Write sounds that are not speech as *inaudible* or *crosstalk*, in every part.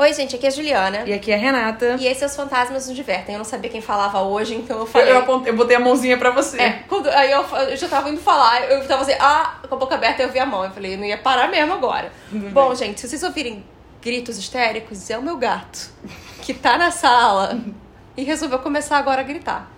Oi, gente, aqui é a Juliana. E aqui é a Renata. E esses Os Fantasmas Nos Divertem. Eu não sabia quem falava hoje, então eu Eu, falei. eu, apontei- eu botei a mãozinha pra você. É, quando, aí eu, eu já tava indo falar, eu tava assim, ah, com a boca aberta eu vi a mão. Eu falei, não ia parar mesmo agora. Bom, gente, se vocês ouvirem gritos histéricos, é o meu gato, que tá na sala e resolveu começar agora a gritar.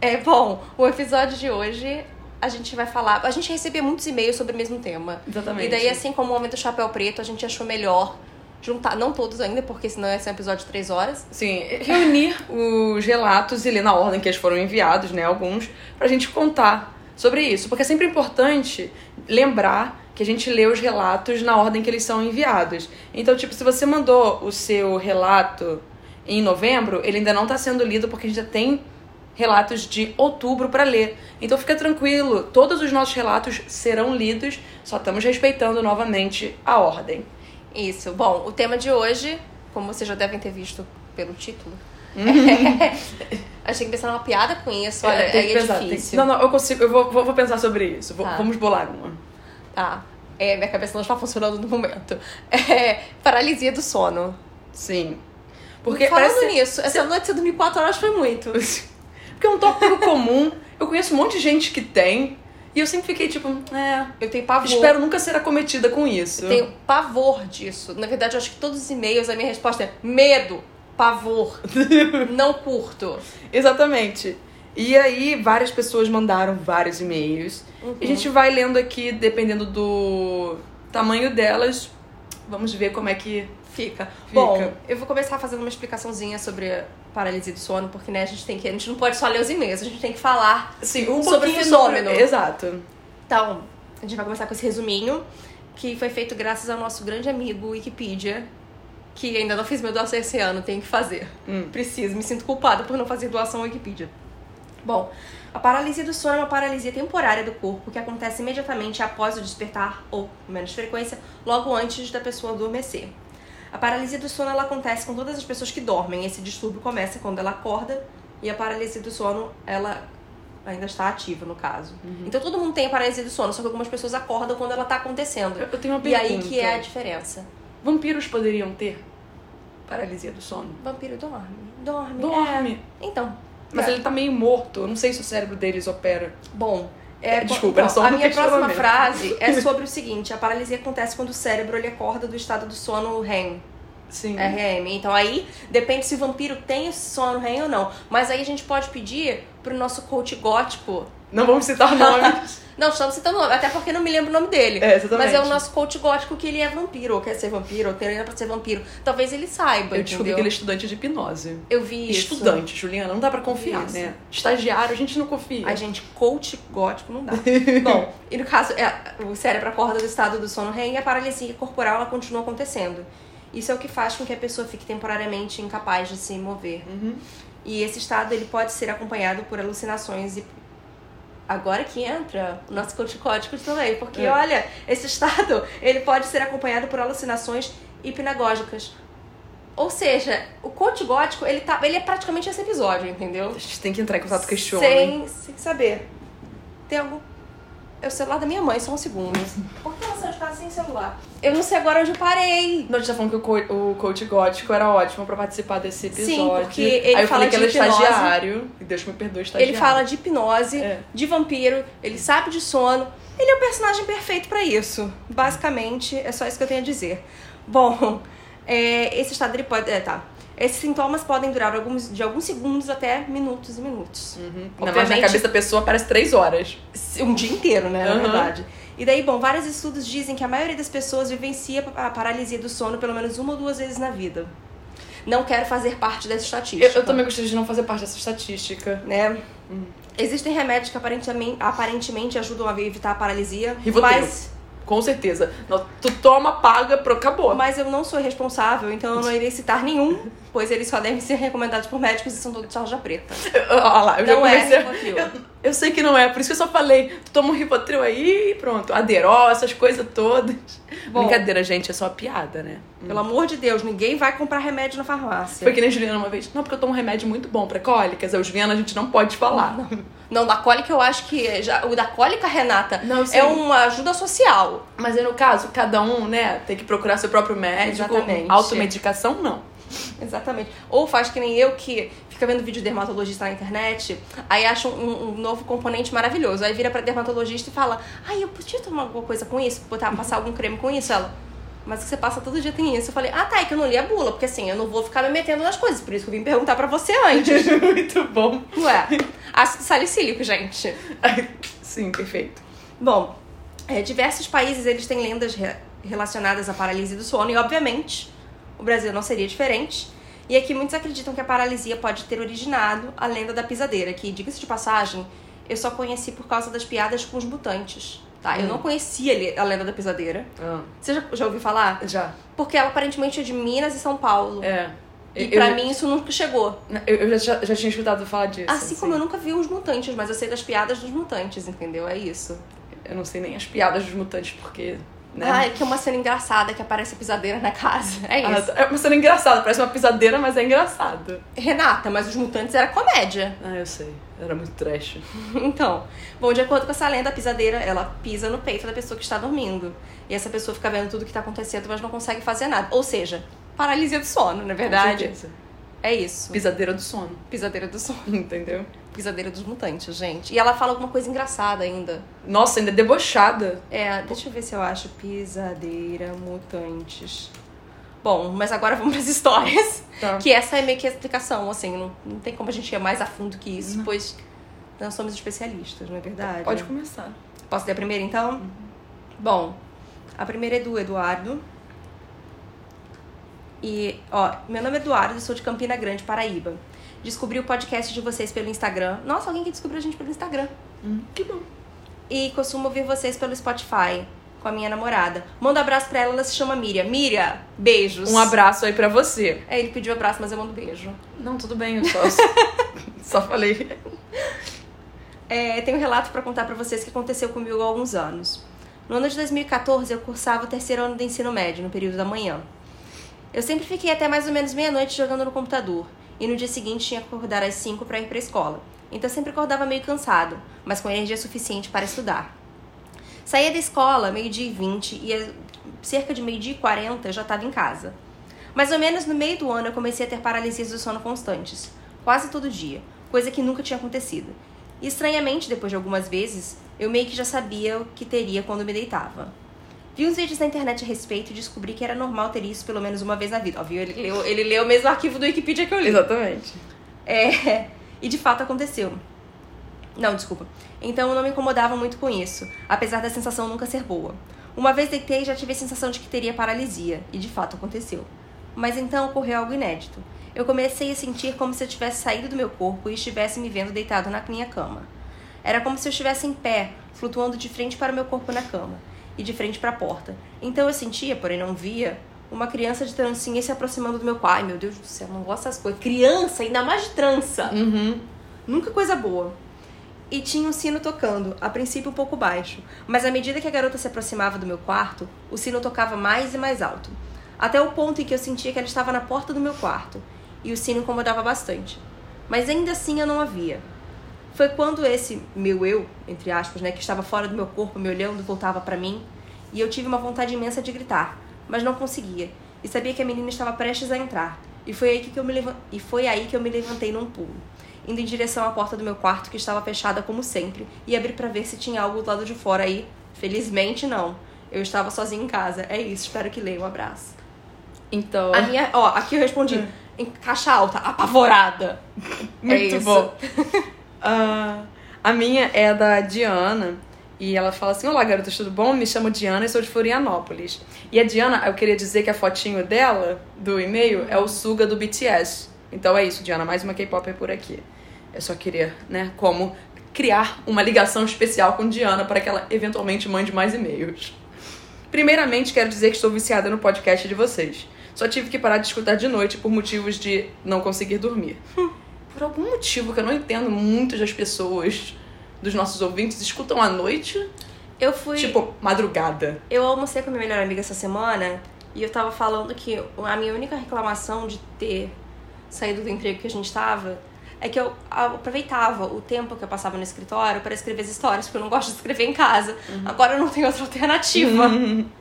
É, bom, o episódio de hoje a gente vai falar. A gente recebia muitos e-mails sobre o mesmo tema. Exatamente. E daí, assim como o Homem do Chapéu Preto, a gente achou melhor juntar, não todos ainda, porque senão esse é um episódio de três horas. Sim, reunir os relatos e ler na ordem que eles foram enviados, né? Alguns, pra gente contar sobre isso. Porque é sempre importante lembrar que a gente lê os relatos na ordem que eles são enviados. Então, tipo, se você mandou o seu relato em novembro, ele ainda não tá sendo lido porque a gente já tem relatos de outubro pra ler. Então fica tranquilo, todos os nossos relatos serão lidos, só estamos respeitando novamente a ordem. Isso. Bom, o tema de hoje, como vocês já devem ter visto pelo título, *laughs* a gente tem que pensar numa piada com isso. Olha, É, aí é pensar, difícil. Não, não, eu consigo, eu vou, vou, vou pensar sobre isso. Tá. Vamos bolar uma. Tá. É, minha cabeça não está funcionando no momento. *laughs* É, paralisia do sono. Sim. Porque Falando parece... nisso, essa noite você dormiu 4 horas foi muito. *laughs* Porque é um tópico comum. Eu conheço um monte de gente que tem. E eu sempre fiquei tipo, é. Eu tenho pavor. Espero nunca ser acometida com isso. Eu tenho pavor disso. Na verdade, eu acho que todos os e-mails, a minha resposta é medo, pavor, *laughs* não curto. Exatamente. E aí, várias pessoas mandaram vários e-mails. E a gente vai lendo aqui, dependendo do tamanho delas. Vamos ver como é que. Fica. Fica. Bom, eu vou começar fazendo uma explicaçãozinha sobre paralisia do sono, porque né, a gente tem que. A gente não pode só ler os e-mails, a gente tem que falar Sim, um Sobre o fenômeno. sobre- Exato. Então, a gente vai começar com esse resuminho, que foi feito graças ao nosso grande amigo Wikipedia, que ainda não fiz meu doação esse ano, tenho que fazer. Hum. Preciso, me sinto culpada por não fazer doação ao Wikipedia. Bom, a paralisia do sono é uma paralisia temporária do corpo que acontece imediatamente após o despertar, ou, com menos frequência, logo antes da pessoa adormecer. A paralisia do sono ela acontece com todas as pessoas que dormem. Esse distúrbio começa quando ela acorda e a paralisia do sono ela ainda está ativa no caso. Então todo mundo tem a paralisia do sono, só que algumas pessoas acordam quando ela está acontecendo. Eu tenho uma E pergunta. aí que é a diferença. Vampiros poderiam ter paralisia do sono? Vampiro dorme, dorme. Dorme. é. Então. Mas é. ele tá meio morto. Eu não sei se o cérebro deles opera. Bom, É, é, desculpa, então, a minha próxima frase é *laughs* sobre o seguinte: a paralisia acontece quando o cérebro ele acorda do estado do sono REM. Sim. RM. Então aí depende se o vampiro tem esse sono REM ou não. Mas aí a gente pode pedir pro nosso coach gótico. Não vamos citar nomes. *laughs* Não, estamos citando o nome, até porque não me lembro o nome dele. É, exatamente. Mas é o nosso coach gótico que ele é vampiro, ou quer ser vampiro, ou treina pra ser vampiro. Talvez ele saiba. Eu descobri entendeu? que ele é estudante de hipnose. Eu vi isso. Estudante, Juliana, não dá pra confiar, Isso. né? Estagiário, a gente não confia. A gente, coach gótico, não dá. *laughs* Bom, e no caso, é, o cérebro acorda do estado do sono REM e a paralisia corporal ela continua acontecendo. Isso é o que faz com que a pessoa fique temporariamente incapaz de se mover. Uhum. E esse estado ele pode ser acompanhado por alucinações e agora que entra o nosso coach gótico também, porque É. olha, esse estado *laughs* ele pode ser acompanhado por alucinações hipnagógicas. Ou seja, o coach gótico, ele tá, ele é praticamente esse episódio, entendeu? A gente tem que entrar em contato com este homem. Sem, sem saber. Tem algum. É o celular da minha mãe, só um segundo. *laughs* Por que de casa sem celular? Eu não sei agora onde eu parei. Não, a gente tá falando que o, co o coach gótico era ótimo pra participar desse episódio. porque ele Aí eu fala falei que ele é de hipnose. estagiário. E Deus me perdoe, estagiário. Ele fala de hipnose, É. de vampiro, ele sabe de sono. Ele é o personagem perfeito pra isso. Basicamente, é só isso que eu tenho a dizer. Bom, é, esse estado ele pode. É, tá. Esses sintomas podem durar alguns, de alguns segundos até minutos e minutos. Uhum. Na Obviamente- cabeça da pessoa parece três horas. Um dia inteiro, né? Na Uhum. verdade. E daí, bom, vários estudos dizem que a maioria das pessoas vivencia a paralisia do sono pelo menos uma ou duas vezes na vida. Não quero fazer parte dessa estatística. Eu, eu também gostaria de não fazer parte dessa estatística. Né? Hum. Existem remédios que aparentemente, aparentemente ajudam a evitar a paralisia, Rivotril. mas, Com certeza. Não, tu toma, paga, pro, acabou. mas eu não sou responsável, então eu não irei citar nenhum. pois eles só devem ser recomendados por médicos e são todos de tarja preta. Olha lá, eu já Não é comecei. *laughs* eu, eu sei que não é, por isso que eu só falei. Tu toma um Rivotril aí e pronto. Aderó, essas coisas todas. Bom. Brincadeira, gente, é só piada, né? Pelo amor de Deus, ninguém vai comprar remédio na farmácia. Foi que nem a Juliana uma vez. Não, porque eu tomo um remédio muito bom pra cólicas. A Juliana a gente não pode falar. Não, da cólica eu acho que. é Já, o da cólica, Renata, Não, é uma ajuda social. Mas aí no caso, cada um, né, tem que procurar seu próprio médico. Exatamente. Automedicação, não. *laughs* Exatamente. Ou faz que nem eu que fica vendo vídeo de dermatologista na internet, aí acha um, um novo componente maravilhoso. Aí vira pra dermatologista e fala: Ai, eu podia tomar alguma coisa com isso? Botar, passar algum creme com isso? Ela. Mas que você passa todo dia tem isso. Eu falei, ah tá, é que eu não li a bula, porque assim, eu não vou ficar me metendo nas coisas, por isso que eu vim perguntar pra você antes. *laughs* muito bom. Ué, ácido salicílico, gente. Sim, perfeito. Bom, é, diversos países eles têm lendas re- relacionadas à paralisia do sono e, obviamente, o Brasil não seria diferente. E aqui muitos acreditam que a paralisia pode ter originado a lenda da pisadeira, que, diga-se de passagem, eu só conheci por causa das piadas com os mutantes. Tá? Eu Hum. não conhecia a lenda da pisadeira. Você já, já ouviu falar? Já. Porque ela aparentemente é de Minas e São Paulo. É. E Eu- pra eu- mim isso nunca chegou. Eu, eu já, já tinha escutado falar disso. Assim como eu nunca vi os mutantes, mas eu sei das piadas dos mutantes, entendeu? É isso. Eu não sei nem as piadas dos mutantes, porque. Né? Ah, é que é uma cena engraçada que aparece a pisadeira na casa. É Ah, isso. é uma cena engraçada, parece uma pisadeira, mas é engraçado. Renata, mas os mutantes era comédia. Ah, eu sei. Era muito trash. *laughs* Então, bom, de acordo com essa lenda, a pisadeira, ela pisa no peito da pessoa que está dormindo. E essa pessoa fica vendo tudo que tá acontecendo, mas não consegue fazer nada. Ou seja, paralisia do sono, não é Com verdade? certeza. É isso. Pisadeira do sono. Pisadeira do sono. *laughs* Entendeu? Pisadeira dos mutantes, gente. E ela fala alguma coisa engraçada ainda. Nossa, ainda é debochada. É, deixa eu ver se eu acho. Pisadeira, mutantes. Bom, mas agora vamos pras *laughs* histórias. Tá. Que essa é meio que a explicação, assim, não, não tem como a gente ir mais a fundo que isso, Não. pois nós somos especialistas, não é verdade? Pode começar. Posso ler a primeira então? Bom, a primeira é do Eduardo. E, ó, meu nome é Eduardo sou de Campina Grande, Paraíba. Descobri o podcast de vocês pelo Instagram. Nossa, alguém que descobriu a gente pelo Instagram. Hum, que bom. E costumo ouvir vocês pelo Spotify com a minha namorada. Manda um abraço pra ela, ela se chama Miriam. Miriam, beijos. Um abraço aí pra você. É, ele pediu abraço, mas eu mando beijo. Não, tudo bem, eu só, *laughs* só falei. É, tenho um relato pra contar pra vocês que aconteceu comigo há alguns anos. No ano de 2014, eu cursava o terceiro ano do ensino médio, no período da manhã. Eu sempre fiquei até mais ou menos meia-noite jogando no computador, e no dia seguinte tinha que acordar às 5 para ir pra escola. Então sempre acordava meio cansado, mas com energia suficiente para estudar. Saía da escola meio-dia e 20 e a- cerca de meio-dia e 40 eu já estava em casa. Mais ou menos no meio do ano eu comecei a ter paralisias do sono constantes, quase todo dia, coisa que nunca tinha acontecido. E estranhamente, depois de algumas vezes, eu meio que já sabia o que teria quando me deitava. Vi uns vídeos na internet a respeito e descobri que era normal ter isso pelo menos uma vez na vida. Ó, viu? Ele leu, ele leu o mesmo arquivo do Wikipedia que eu li. Exatamente. É, e de fato aconteceu. Não, desculpa. Então eu não me incomodava muito com isso, apesar da sensação nunca ser boa. Uma vez deitei e já tive a sensação de que teria paralisia, e de fato aconteceu. Mas então ocorreu algo inédito. Eu comecei a sentir como se eu tivesse saído do meu corpo e estivesse me vendo deitado na minha cama. Era como se eu estivesse em pé, flutuando de frente para o meu corpo na cama e de frente para a porta. Então eu sentia, porém não via, uma criança de trancinha se aproximando do meu quarto. Ai, meu Deus do céu, não gosto dessas coisas. Criança, ainda mais de trança. Uhum. Nunca coisa boa. E tinha um sino tocando, a princípio um pouco baixo, mas à medida que a garota se aproximava do meu quarto, o sino tocava mais e mais alto, até o ponto em que eu sentia que ela estava na porta do meu quarto, e o sino incomodava bastante. Mas ainda assim eu não a via. Foi quando esse meu eu, entre aspas, né, que estava fora do meu corpo me olhando, voltava para mim, e eu tive uma vontade imensa de gritar, mas não conseguia, e sabia que a menina estava prestes a entrar. E foi aí que eu me levan- e foi aí que eu me levantei num pulo indo em direção à porta do meu quarto, que estava fechada como sempre, e abri para ver se tinha algo do lado de fora aí. Felizmente não. Eu estava sozinha em casa. É isso, espero que leia. Um abraço. Então. A minha, ó, aqui eu respondi em caixa alta, apavorada. Muito é isso. bom. *laughs* Ah, a minha é da Diana. E ela fala assim: Olá, garotas, tudo bom? Me chamo Diana e sou de Florianópolis. E a Diana, eu queria dizer que a fotinho dela, do e-mail, é o Suga do BTS. Então é isso, Diana, mais uma K-Pop por aqui. Eu só queria, né, como criar uma ligação especial com Diana para que ela eventualmente mande mais e-mails. Primeiramente, quero dizer que estou viciada no podcast de vocês. Só tive que parar de escutar de noite por motivos de não conseguir dormir. Por algum motivo que eu não entendo, muitas das pessoas dos nossos ouvintes escutam à noite, Eu fui. tipo, madrugada. Eu almocei com a minha melhor amiga essa semana e eu tava falando que a minha única reclamação de ter saído do emprego que a gente tava é que eu aproveitava o tempo que eu passava no escritório para escrever as histórias, porque eu não gosto de escrever em casa. Agora eu não tenho outra alternativa. *laughs*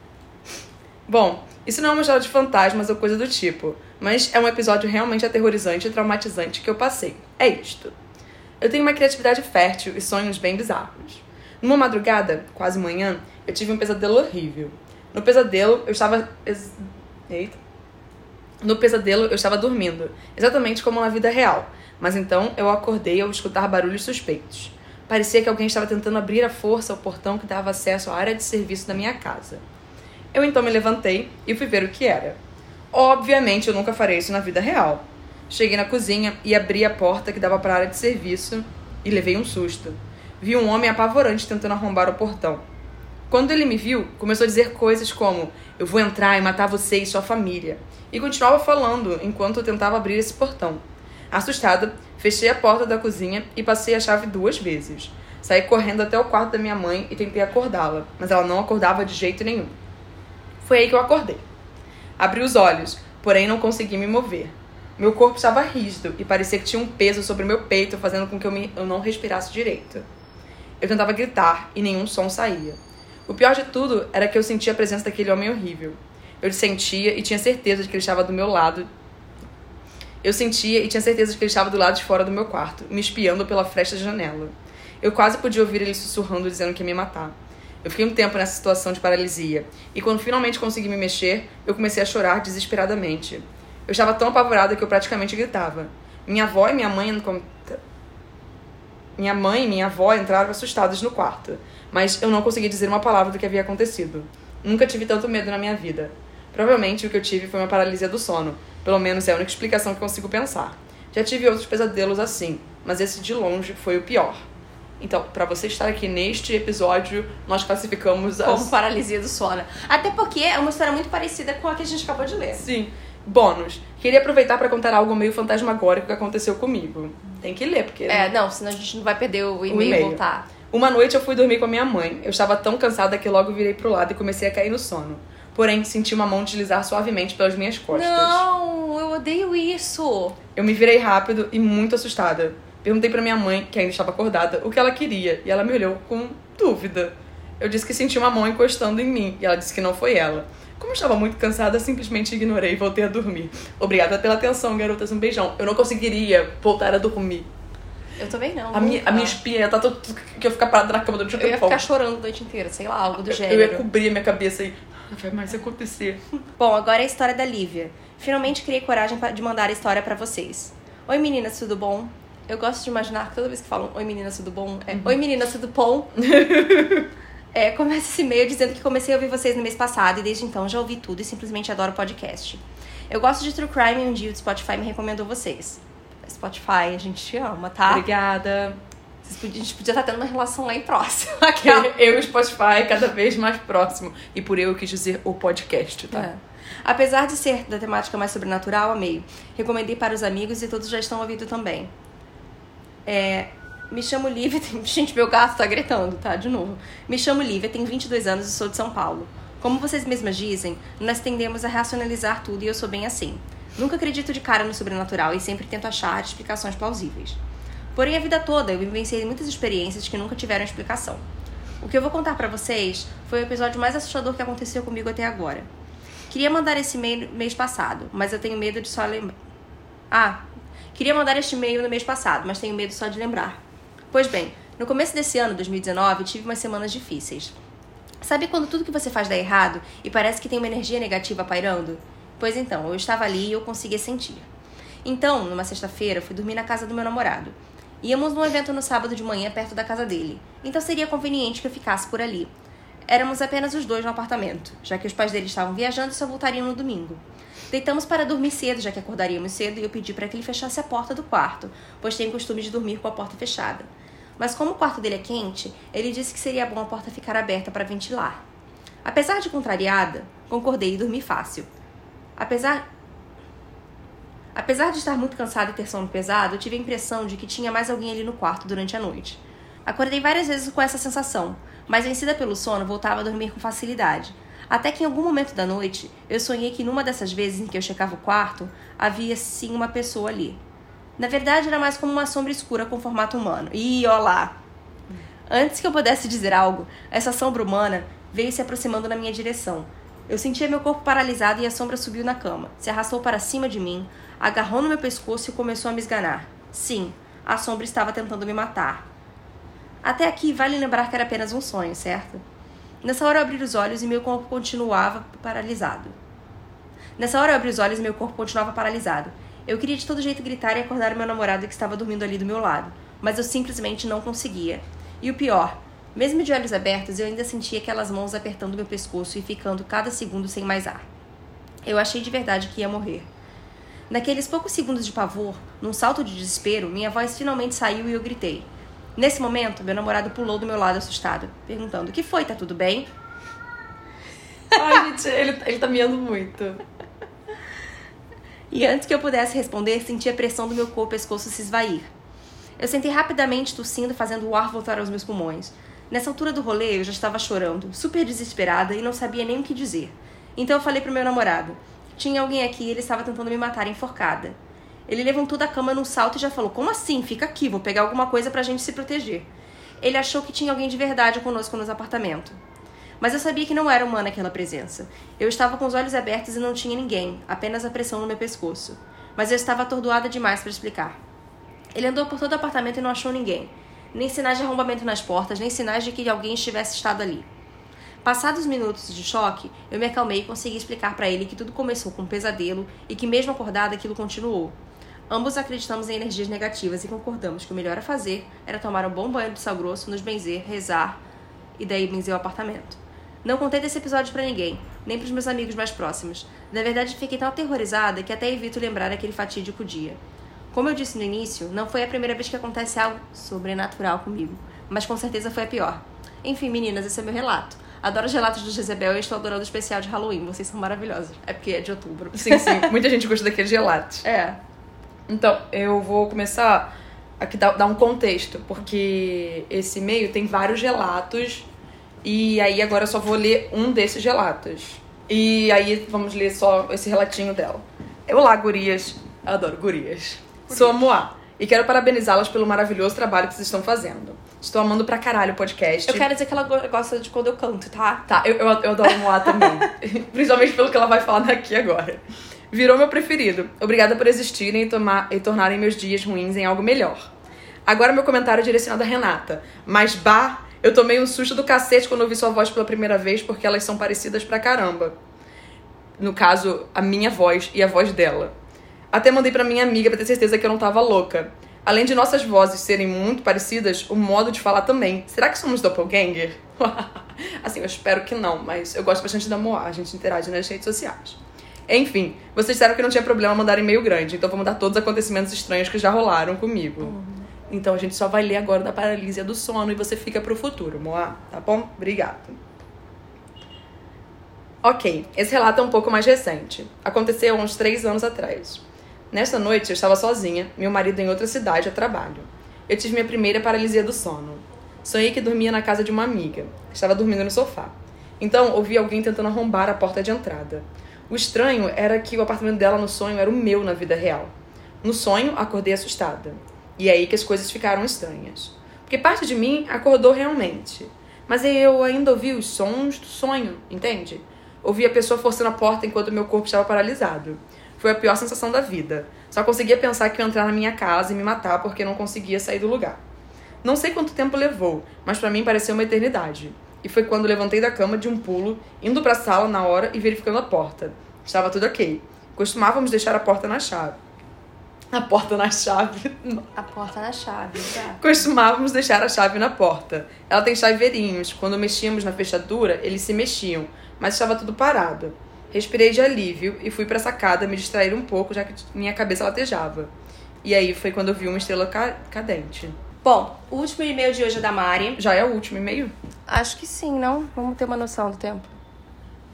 Bom, isso não é uma história de fantasmas ou coisa do tipo, mas é um episódio realmente aterrorizante e traumatizante que eu passei. É isto. Eu tenho uma criatividade fértil e sonhos bem bizarros. Numa madrugada, quase manhã, eu tive um pesadelo horrível. No pesadelo, eu estava. ex- Eita. No pesadelo, eu estava dormindo, exatamente como na vida real. Mas então eu acordei ao escutar barulhos suspeitos. Parecia que alguém estava tentando abrir à força o portão que dava acesso à área de serviço da minha casa. Eu então me levantei e fui ver o que era. Obviamente eu nunca farei isso na vida real. Cheguei na cozinha e abri a porta que dava para a área de serviço e levei um susto. Vi um homem apavorante tentando arrombar o portão. Quando ele me viu, começou a dizer coisas como: Eu vou entrar e matar você e sua família. E continuava falando enquanto eu tentava abrir esse portão. Assustada, fechei a porta da cozinha e passei a chave duas vezes. Saí correndo até o quarto da minha mãe e tentei acordá-la, mas ela não acordava de jeito nenhum. Foi aí que eu acordei. Abri os olhos, porém não consegui me mover. Meu corpo estava rígido e parecia que tinha um peso sobre meu peito, fazendo com que eu, me, eu não respirasse direito. Eu tentava gritar e nenhum som saía. O pior de tudo era que eu sentia a presença daquele homem horrível. Eu sentia e tinha certeza de que ele estava do meu lado. Eu sentia e tinha certeza de que ele estava do lado de fora do meu quarto, me espiando pela fresta da janela. Eu quase podia ouvir ele sussurrando dizendo que ia me matar. Eu fiquei um tempo nessa situação de paralisia, e quando finalmente consegui me mexer, eu comecei a chorar desesperadamente. Eu estava tão apavorada que eu praticamente gritava. Minha avó e minha mãe minha mãe e minha avó entraram assustadas no quarto, mas eu não consegui dizer uma palavra do que havia acontecido. Nunca tive tanto medo na minha vida. Provavelmente o que eu tive foi uma paralisia do sono, pelo menos é a única explicação que consigo pensar. Já tive outros pesadelos assim, mas esse de longe foi o pior. Então, para você estar aqui neste episódio, nós classificamos as Como paralisia do sono. Até porque é uma história muito parecida com a que a gente acabou de ler. Sim. Bônus. Queria aproveitar para contar algo meio fantasmagórico que aconteceu comigo. Tem que ler, porque. É, não, senão a gente não vai perder o e-mail e voltar. Uma noite eu fui dormir com a minha mãe. Eu estava tão cansada que logo virei pro lado e comecei a cair no sono. Porém, senti uma mão deslizar suavemente pelas minhas costas. Não, eu odeio isso. Eu me virei rápido e muito assustada. Perguntei pra minha mãe, que ainda estava acordada, o que ela queria, e ela me olhou com dúvida. Eu disse que senti uma mão encostando em mim, e ela disse que não foi ela. Como eu estava muito cansada, simplesmente ignorei e voltei a dormir. Obrigada pela atenção, garotas. Um beijão. Eu não conseguiria voltar a dormir. Eu também não. A minha, a minha espinha tá todo que eu ficar parada na cama durante um Eu ia ficar chorando a noite inteira, sei lá, algo do Eu- gênero. Eu ia cobrir a minha cabeça e não vai mais acontecer. *laughs* Bom, agora é a história da Lívia. Finalmente criei coragem de mandar a história pra vocês. Oi meninas, tudo bom? Eu gosto de imaginar que toda vez que falam Oi meninas, tudo bom? É Oi meninas, tudo bom? *laughs* é, começa esse e-mail dizendo que comecei a ouvir vocês no mês passado e desde então já ouvi tudo e simplesmente adoro podcast. Eu gosto de True Crime e um dia o Spotify me recomendou vocês. Spotify, a gente te ama, tá? Obrigada. A gente podia estar tendo uma relação lá em próximo. *laughs* Aquela. Eu e o Spotify cada vez mais próximo. E por eu eu quis dizer o podcast, tá? É. Apesar de ser da temática mais sobrenatural, amei. Recomendei para os amigos e todos já estão ouvindo também. É, me chamo Lívia. *laughs* Tem... Gente, meu gato tá gritando, tá? De novo. Me chamo Lívia, tenho 22 anos e sou de São Paulo. Como vocês mesmas dizem, nós tendemos a racionalizar tudo e eu sou bem assim. Nunca acredito de cara no sobrenatural e sempre tento achar explicações plausíveis. Porém, a vida toda eu vivenciei muitas experiências que nunca tiveram explicação. O que eu vou contar pra vocês foi o episódio mais assustador que aconteceu comigo até agora. Queria mandar esse e-mail mês passado, mas eu tenho medo de só lembrar. Ah, queria mandar este e-mail no mês passado, mas tenho medo só de lembrar. Pois bem, no começo desse ano, 2019, tive umas semanas difíceis. Sabe quando tudo que você faz dá errado e parece que tem uma energia negativa pairando? Pois então, eu estava ali e eu conseguia sentir. Então, numa sexta-feira, fui dormir na casa do meu namorado. Íamos num evento no sábado de manhã perto da casa dele, então seria conveniente que eu ficasse por ali. Éramos apenas os dois no apartamento, já que os pais dele estavam viajando e só voltariam no domingo. Deitamos para dormir cedo, já que acordaríamos cedo, e eu pedi para que ele fechasse a porta do quarto, pois tem o costume de dormir com a porta fechada. Mas como o quarto dele é quente, ele disse que seria bom a porta ficar aberta para ventilar. Apesar de contrariada, concordei e dormi fácil. Apesar Apesar de estar muito cansada e ter sono pesado, tive a impressão de que tinha mais alguém ali no quarto durante a noite. Acordei várias vezes com essa sensação, mas vencida pelo sono, voltava a dormir com facilidade. Até que em algum momento da noite, eu sonhei que numa dessas vezes em que eu checava o quarto, havia sim uma pessoa ali. Na verdade, era mais como uma sombra escura com formato humano. E ó lá! Antes que eu pudesse dizer algo, essa sombra humana veio se aproximando na minha direção. Eu sentia meu corpo paralisado e a sombra subiu na cama, se arrastou para cima de mim, agarrou no meu pescoço e começou a me esganar. Sim, a sombra estava tentando me matar. Até aqui vale lembrar que era apenas um sonho, certo? Nessa hora eu abri os olhos e meu corpo continuava paralisado. Nessa hora eu abri os olhos e meu corpo continuava paralisado. Eu queria de todo jeito gritar e acordar meu namorado que estava dormindo ali do meu lado, mas eu simplesmente não conseguia. E o pior, mesmo de olhos abertos, eu ainda sentia aquelas mãos apertando meu pescoço e ficando cada segundo sem mais ar. Eu achei de verdade que ia morrer. Naqueles poucos segundos de pavor, num salto de desespero, minha voz finalmente saiu e eu gritei. Nesse momento, meu namorado pulou do meu lado assustado, perguntando: O que foi? Tá tudo bem? Ai, gente, ele, ele tá miando muito. E antes que eu pudesse responder, senti a pressão do meu corpo e pescoço se esvair. Eu sentei rapidamente tossindo, fazendo o ar voltar aos meus pulmões. Nessa altura do rolê, eu já estava chorando, super desesperada e não sabia nem o que dizer. Então eu falei pro meu namorado: tinha alguém aqui e ele estava tentando me matar enforcada. Ele levantou da cama num salto e já falou: Como assim? Fica aqui, vou pegar alguma coisa pra gente se proteger. Ele achou que tinha alguém de verdade conosco nos apartamentos. Mas eu sabia que não era humana aquela presença. Eu estava com os olhos abertos e não tinha ninguém, apenas a pressão no meu pescoço. Mas eu estava atordoada demais para explicar. Ele andou por todo o apartamento e não achou ninguém. Nem sinais de arrombamento nas portas, nem sinais de que alguém estivesse estado ali. Passados minutos de choque, eu me acalmei e consegui explicar para ele que tudo começou com um pesadelo e que, mesmo acordada, aquilo continuou. Ambos acreditamos em energias negativas e concordamos que o melhor a fazer era tomar um bom banho de sal grosso, nos benzer, rezar e daí benzer o apartamento. Não contei desse episódio para ninguém, nem para os meus amigos mais próximos. Na verdade, fiquei tão aterrorizada que até evito lembrar aquele fatídico dia. Como eu disse no início, não foi a primeira vez que acontece algo sobrenatural comigo, mas com certeza foi a pior. Enfim, meninas, esse é meu relato. Adoro os relatos do Jezebel e estou adorando o especial de Halloween. Vocês são maravilhosos. É porque é de outubro. Sim, sim. *laughs* Muita gente gosta daqueles relatos. É. Então, eu vou começar aqui dar, dar um contexto, porque esse e-mail tem vários relatos e aí agora eu só vou ler um desses relatos. E aí vamos ler só esse relatinho dela. Olá, gurias. Eu adoro gurias. gurias. Sou a Moá e quero parabenizá-las pelo maravilhoso trabalho que vocês estão fazendo. Estou amando pra caralho o podcast. Eu quero dizer que ela gosta de quando eu canto, tá? Tá, eu, eu, eu adoro Moá também. *laughs* Principalmente pelo que ela vai falar daqui agora. Virou meu preferido. Obrigada por existirem e, tomar, e tornarem meus dias ruins em algo melhor. Agora meu comentário é direcionado a Renata. Mas, bah, eu tomei um susto do cacete quando ouvi sua voz pela primeira vez, porque elas são parecidas pra caramba. No caso, a minha voz e a voz dela. Até mandei pra minha amiga pra ter certeza que eu não tava louca. Além de nossas vozes serem muito parecidas, o modo de falar também. Será que somos doppelganger? *laughs* assim, eu espero que não, mas eu gosto bastante da Moa, a gente interage nas redes sociais. Enfim, vocês disseram que não tinha problema mandar e-mail grande, então vou mandar todos os acontecimentos estranhos que já rolaram comigo. Uhum. Então a gente só vai ler agora da paralisia do sono e você fica pro futuro, Moa, tá bom? Obrigada. Ok, esse relato é um pouco mais recente. Aconteceu uns três anos atrás. Nesta noite eu estava sozinha, meu marido em outra cidade a trabalho. Eu tive minha primeira paralisia do sono. Sonhei que dormia na casa de uma amiga. Estava dormindo no sofá. Então ouvi alguém tentando arrombar a porta de entrada. O estranho era que o apartamento dela no sonho era o meu na vida real. No sonho, acordei assustada. E é aí que as coisas ficaram estranhas. Porque parte de mim acordou realmente. Mas eu ainda ouvi os sons do sonho, entende? Ouvi a pessoa forçando a porta enquanto meu corpo estava paralisado. Foi a pior sensação da vida. Só conseguia pensar que ia entrar na minha casa e me matar porque não conseguia sair do lugar. Não sei quanto tempo levou, mas para mim pareceu uma eternidade. E foi quando levantei da cama de um pulo, indo para a sala na hora e verificando a porta. Estava tudo ok. Costumávamos deixar a porta na chave. A porta na chave. A porta na chave, tá? Costumávamos deixar a chave na porta. Ela tem chaveirinhos. Quando mexíamos na fechadura, eles se mexiam, mas estava tudo parado. Respirei de alívio e fui para a sacada me distrair um pouco, já que minha cabeça latejava. E aí foi quando eu vi uma estrela ca cadente. Bom, o último e-mail de hoje é da Mari. Já é o último e-mail? Acho que sim, não? Vamos ter uma noção do tempo.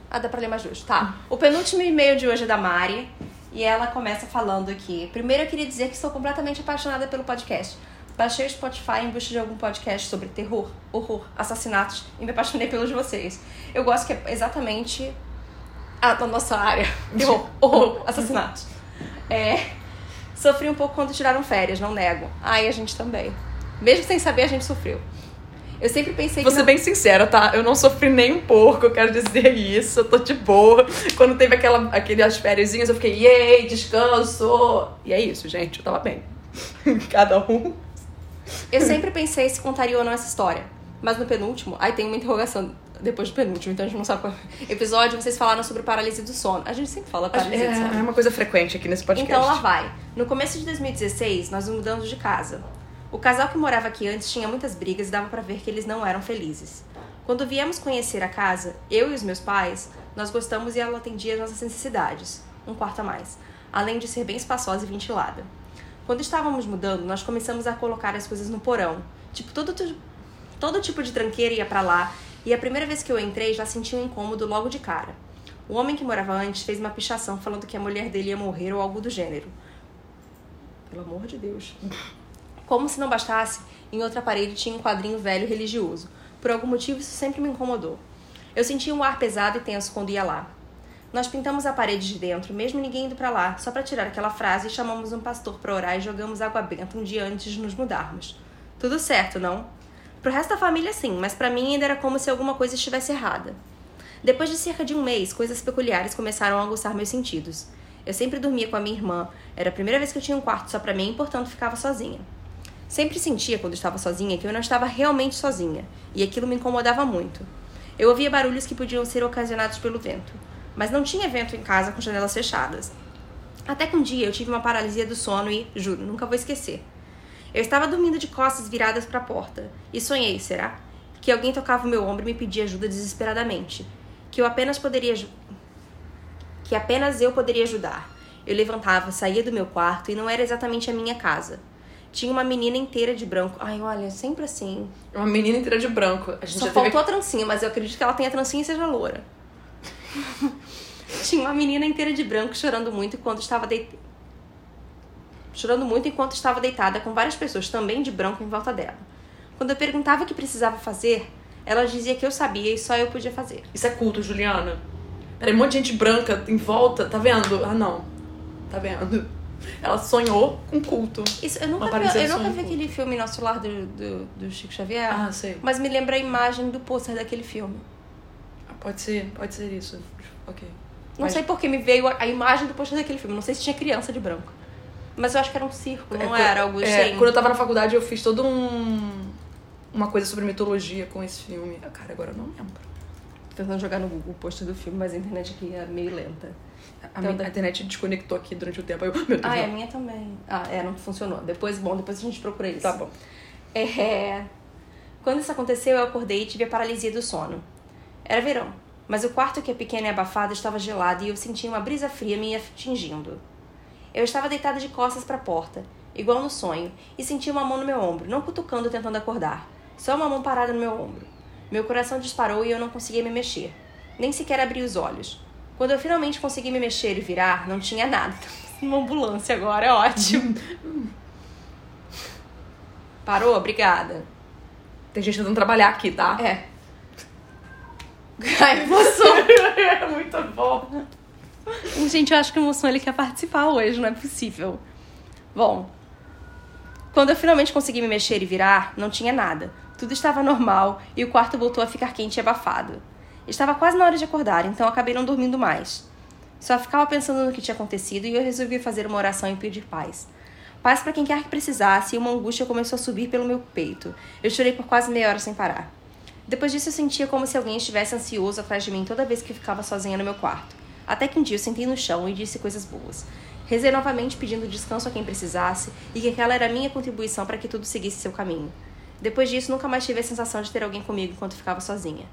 Ah, dá pra ler mais duas. Tá. O penúltimo e-mail de hoje é da Mari. E ela começa falando aqui. Primeiro eu queria dizer que estou completamente apaixonada pelo podcast. Baixei o Spotify em busca de algum podcast sobre terror, horror, assassinatos e me apaixonei pelos de vocês. Eu gosto que é exatamente a da nossa área. *laughs* Terror, horror, assassinatos. É, sofri um pouco quando tiraram férias, não nego. Ai, a gente também. Mesmo sem saber, a gente sofreu. Eu sempre pensei Vou que. ser não- bem sincera, tá? Eu não sofri nem um pouco, eu quero dizer isso. Eu tô de boa. Quando teve aquela, aquelas férias, eu fiquei, yay, descanso. E é isso, gente. Eu tava bem. *laughs* Cada um. Eu sempre pensei se contaria ou não essa história. Mas no penúltimo, aí tem uma interrogação depois do penúltimo, então a gente não sabe qual *laughs* episódio, vocês falaram sobre paralisia do sono. A gente sempre fala paralisia do É, é sono. uma coisa frequente aqui nesse podcast. Então lá vai. No começo de 2016, nós mudamos de casa. O casal que morava aqui antes tinha muitas brigas e dava pra ver que eles não eram felizes. Quando viemos conhecer a casa, eu e os meus pais, nós gostamos e ela atendia às nossas necessidades, um quarto a mais, além de ser bem espaçosa e ventilada. Quando estávamos mudando, nós começamos a colocar as coisas no porão. Tipo, todo, todo tipo de tranqueira ia pra lá, e a primeira vez que eu entrei já senti um incômodo logo de cara. O homem que morava antes fez uma pichação falando que a mulher dele ia morrer ou algo do gênero. Pelo amor de Deus. *laughs* Como se não bastasse, em outra parede tinha um quadrinho velho religioso. Por algum motivo, isso sempre me incomodou. Eu sentia um ar pesado e tenso quando ia lá. Nós pintamos a parede de dentro, mesmo ninguém indo pra lá, só pra tirar aquela frase, e chamamos um pastor pra orar e jogamos água benta um dia antes de nos mudarmos. Tudo certo, não? Pro resto da família, sim, mas pra mim ainda era como se alguma coisa estivesse errada. Depois de cerca de um mês, coisas peculiares começaram a aguçar meus sentidos. Eu sempre dormia com a minha irmã, era a primeira vez que eu tinha um quarto só pra mim portanto, ficava sozinha. Sempre sentia, quando estava sozinha, que eu não estava realmente sozinha, e aquilo me incomodava muito. Eu ouvia barulhos que podiam ser ocasionados pelo vento, mas não tinha vento em casa com janelas fechadas. Até que um dia eu tive uma paralisia do sono e, juro, nunca vou esquecer. Eu estava dormindo de costas viradas para a porta e sonhei, será? Que alguém tocava o meu ombro e me pedia ajuda desesperadamente. Que eu apenas poderia. Que apenas eu poderia ajudar. Eu levantava, saía do meu quarto e não era exatamente a minha casa. Tinha uma menina inteira de branco. Ai, olha, sempre assim. Uma menina inteira de branco. A gente Só já faltou teve... a trancinha, mas eu acredito que ela tenha trancinha e seja loura. Tinha uma menina inteira de branco chorando muito enquanto estava deitada. Chorando muito enquanto estava deitada com várias pessoas também de branco em volta dela. Quando eu perguntava o que precisava fazer, ela dizia que eu sabia e só eu podia fazer. Isso é culto, Juliana. Peraí, um monte de gente branca em volta, tá vendo? Ah, não. Tá vendo? Ela sonhou com culto. Isso, eu nunca, vi, eu nunca vi aquele filme Nosso Lar do, do, do Chico Xavier, Ah, sei. mas me lembra a imagem do pôster daquele filme. Ah, Pode ser, pode ser isso. Ok. Não Mas- sei por que me veio a a imagem do pôster daquele filme. Não sei se tinha criança de branco. Mas eu acho que era um circo, não É, era algo é, assim. Quando eu tava na faculdade, eu fiz todo um. Uma coisa sobre mitologia com esse filme. Cara, agora eu não lembro. Tentando jogar no Google o pôster do filme, mas a internet aqui é meio lenta. A, Então, minha- da- a internet desconectou aqui durante o tempo. Aí eu, *laughs* meu Deus. Ah, é, a não. minha também. Ah, é, não funcionou. Depois, bom, depois a gente procura isso. Tá bom. É... Quando isso aconteceu, eu acordei e tive a paralisia do sono. Era verão, mas o quarto que é pequeno e abafado estava gelado e eu sentia uma brisa fria me atingindo. Eu estava deitada de costas para a porta, igual no sonho, e sentia uma mão no meu ombro, não cutucando tentando acordar. Só uma mão parada no meu ombro. Meu coração disparou e eu não conseguia me mexer. Nem sequer abri os olhos. Quando eu finalmente consegui me mexer e virar, não tinha nada. *laughs* Uma ambulância agora, é ótimo. Parou? Obrigada. Tem gente tentando trabalhar aqui, tá? É. Ai, emoção. É *laughs* muito bom. Gente, eu acho que o emoção ele quer participar hoje, não é possível. Bom, quando eu finalmente consegui me mexer e virar, não tinha nada. Tudo estava normal e o quarto voltou a ficar quente e abafado. Estava quase na hora de acordar, então acabei não dormindo mais. Só ficava pensando no que tinha acontecido e eu resolvi fazer uma oração e pedir paz. Paz para quem quer que precisasse e uma angústia começou a subir pelo meu peito. Eu chorei por quase meia hora sem parar. Depois disso, eu sentia como se alguém estivesse ansioso atrás de mim toda vez que eu ficava sozinha no meu quarto. Até que um dia eu sentei no chão e disse coisas boas. Rezei novamente pedindo descanso a quem precisasse e que aquela era a minha contribuição para que tudo seguisse seu caminho. Depois disso, nunca mais tive a sensação de ter alguém comigo enquanto ficava sozinha.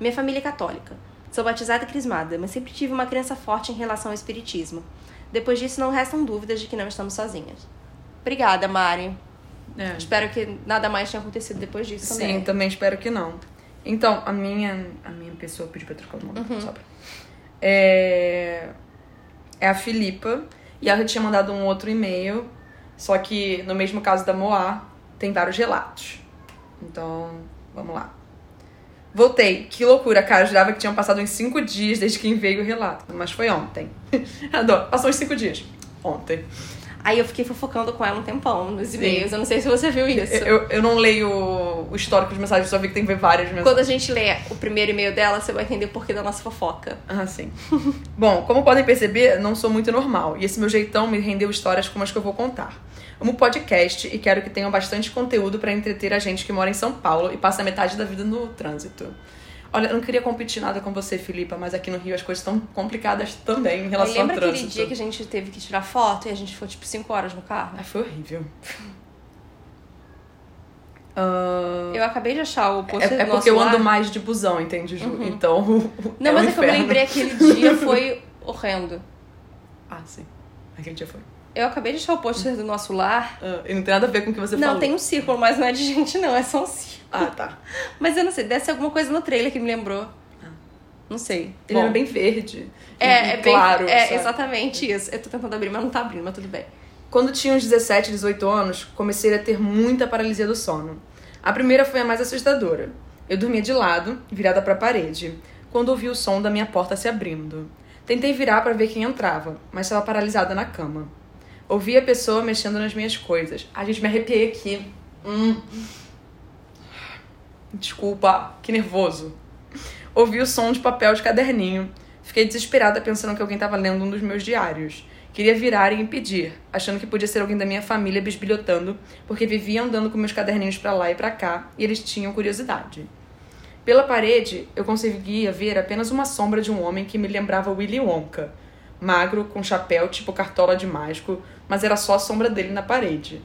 Minha família é católica. Sou batizada e crismada, mas sempre tive uma crença forte em relação ao espiritismo. Depois disso, não restam dúvidas de que não estamos sozinhas. Obrigada, Mari. É. Espero que nada mais tenha acontecido depois disso Sim, também. também espero que não. Então, a minha, a minha pessoa pediu pra trocar o nome, pra... É... é a Filipa, e ela já tinha mandado um outro e-mail, só que no mesmo caso da Moá, tem vários relatos. Então, vamos lá. Voltei. Que loucura, cara. Eu jurava que tinham passado uns cinco dias desde que enviei o relato. Mas foi ontem. *laughs* Adoro. Passou uns cinco dias. Ontem. Aí eu fiquei fofocando com ela um tempão nos e-mails. Eu não sei se você viu isso. Eu, eu não leio o histórico de mensagens, só vi que tem que ver várias mensagens. Quando a gente lê o primeiro e-mail dela, você vai entender o porquê da nossa fofoca. Ah, sim. *laughs* Bom, como podem perceber, não sou muito normal. E esse meu jeitão me rendeu histórias como as que eu vou contar. Amo podcast e quero que tenham bastante conteúdo para entreter a gente que mora em São Paulo e passa metade da vida no trânsito. Olha, eu não queria competir nada com você, Filipa, mas aqui no Rio as coisas estão complicadas também em relação ao Lembra trânsito. aquele dia que a gente teve que tirar foto e a gente ficou tipo 5 horas no carro? Ai, foi horrível. *laughs* Ah, Eu acabei de achar o é, pôster é do porque eu ando mais de busão, entende, Ju? Então. Não, *laughs* é um mas é que eu me lembrei aquele dia *laughs* foi horrendo. Ah, sim. Aquele dia foi. Eu acabei de achar o pôster do nosso lar. Ah, e não tem nada a ver com o que você Não, falou. tem um círculo, mas não é de gente, não, é só um círculo. Ah, tá. *laughs* Mas eu não sei, deve ser alguma coisa no trailer que me lembrou. Não sei. Ele Bom, era bem verde. É, é bem. claro. é sabe? exatamente isso. Eu tô tentando abrir, mas não tá abrindo, mas tudo bem. Quando tinha uns 17, 18 anos, comecei a ter muita paralisia do sono. A primeira foi a mais assustadora. Eu dormia de lado, virada para a parede, quando ouvi o som da minha porta se abrindo. Tentei virar para ver quem entrava, mas estava paralisada na cama. Ouvi a pessoa mexendo nas minhas coisas. A gente me arrepiei aqui. Hum. Desculpa, que nervoso. Ouvi o som de papel de caderninho. Fiquei desesperada pensando que alguém estava lendo um dos meus diários. Queria virar e impedir, achando que podia ser alguém da minha família bisbilhotando, porque vivia andando com meus caderninhos pra lá e pra cá e eles tinham curiosidade. Pela parede, eu conseguia ver apenas uma sombra de um homem que me lembrava Willy Wonka. Magro, com chapéu tipo cartola de mágico, mas era só a sombra dele na parede.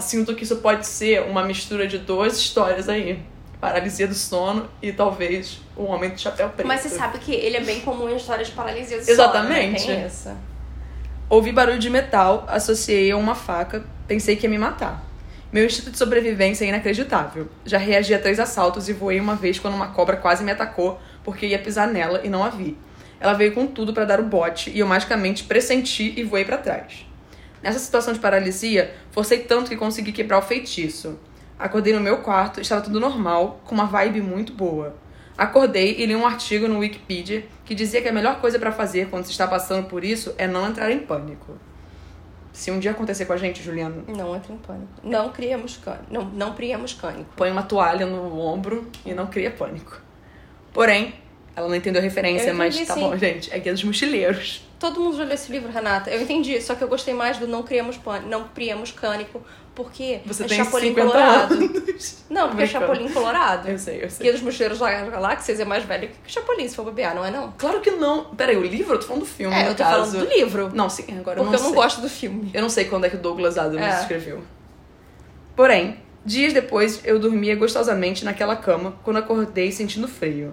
Sinto que isso pode ser uma mistura de duas histórias aí. Paralisia do sono e talvez o homem do chapéu preto. Mas você sabe que ele é bem comum em histórias de paralisia do sono. Exatamente. Né? Tem isso. Ouvi barulho de metal, associei a uma faca, pensei que ia me matar. Meu instinto de sobrevivência é inacreditável. Já reagi a três assaltos e voei uma vez quando uma cobra quase me atacou porque ia pisar nela e não a vi. Ela veio com tudo para dar o bote e eu magicamente pressenti e voei para trás. Nessa situação de paralisia, forcei tanto que consegui quebrar o feitiço. Acordei no meu quarto, estava tudo normal, com uma vibe muito boa. Acordei e li um artigo no Wikipedia que dizia que a melhor coisa para fazer quando se está passando por isso é não entrar em pânico. Se um dia acontecer com a gente, Juliana, Não entra em pânico. Não criamos pânico. Não, não criamos pânico. põe uma toalha no ombro e não cria pânico. Porém, ela não entendeu a referência, Eu mas entendi, tá sim. bom, gente. É Guia dos Mochileiros. Todo mundo já leu esse livro, Renata. Eu entendi, só que eu gostei mais do Não Criamos Pânico, Não Criamos Cânico, porque Você é tem Chapolin 50 Colorado. anos. Não, porque é. Chapolin Colorado. Eu sei, eu sei. Guia dos Mochileiros das Galáxias é mais velho que o Chapolin, se for bobear, não é não? Claro que não. Peraí, o livro? Eu tô falando do filme, É, eu tô caso. falando do livro. Não, sim, agora Porque eu eu não não sei. gosto do filme. Eu não sei quando é que o Douglas Adams É. escreveu. Porém, dias depois eu dormia gostosamente naquela cama quando acordei sentindo frio.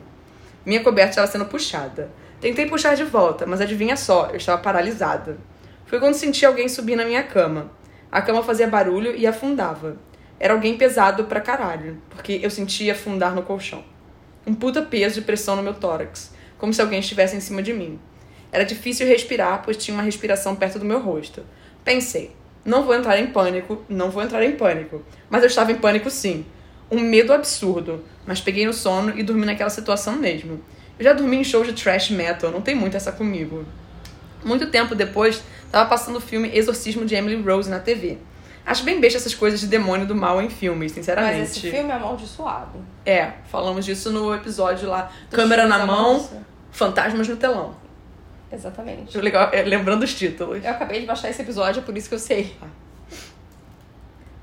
Minha coberta estava sendo puxada. Tentei puxar de volta, mas adivinha só, eu estava paralisada. Foi quando senti alguém subir na minha cama. A cama fazia barulho e afundava. Era alguém pesado pra caralho, porque eu sentia afundar no colchão. Um puta peso de pressão no meu tórax, como se alguém estivesse em cima de mim. Era difícil respirar, pois tinha uma respiração perto do meu rosto. Pensei, não vou entrar em pânico, não vou entrar em pânico. Mas eu estava em pânico sim. Um medo absurdo, mas peguei no sono e dormi naquela situação mesmo. Eu já dormi em shows de trash metal, não tem muito essa comigo. Muito tempo depois, tava passando o filme Exorcismo de Emily Rose na TV. Acho bem besta essas coisas de demônio do mal em filmes, sinceramente. Mas esse filme é amaldiçoado. É, falamos disso no episódio lá. Câmera na mão, fantasmas no telão. Exatamente. Legal, é, lembrando os títulos. Eu acabei de baixar esse episódio, é por isso que eu sei.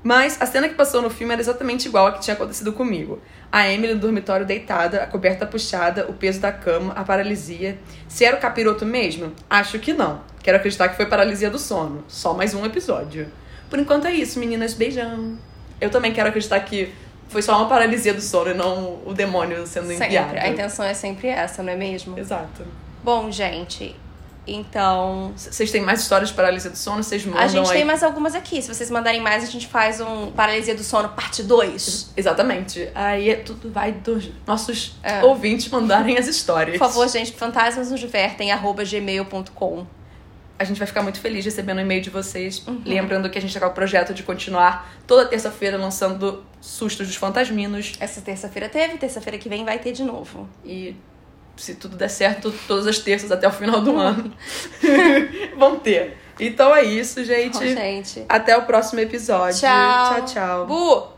Mas a cena que passou no filme era exatamente igual a que tinha acontecido comigo. A Emily no dormitório deitada, a coberta puxada, o peso da cama, a paralisia. Se era o capiroto mesmo? Acho que não. Quero acreditar que foi paralisia do sono. Só mais um episódio. Por enquanto é isso, meninas. Beijão. Eu também quero acreditar que foi só uma paralisia do sono e não o demônio sendo enviado. Sempre. A intenção é sempre essa, não é mesmo? Exato. Bom, gente, Então, Vocês têm mais histórias de paralisia do sono? Vocês mandam a gente aí. tem mais algumas aqui. Se vocês mandarem mais, a gente faz um Paralisia do Sono parte 2. Exatamente. Aí é tudo vai dos nossos É. ouvintes mandarem as histórias. Por favor, gente, fantasmas nos divertem, arroba gmail.com. A gente vai ficar muito feliz recebendo o e-mail de vocês. Uhum. Lembrando que a gente tá com o projeto de continuar toda terça-feira lançando sustos dos fantasminos. Essa terça-feira teve, terça-feira que vem vai ter de novo. E se tudo der certo, todas as terças até o final do ano *laughs* vão ter. Então é isso, gente. Bom, gente. Até o próximo episódio. Tchau. Tchau, tchau. Bu!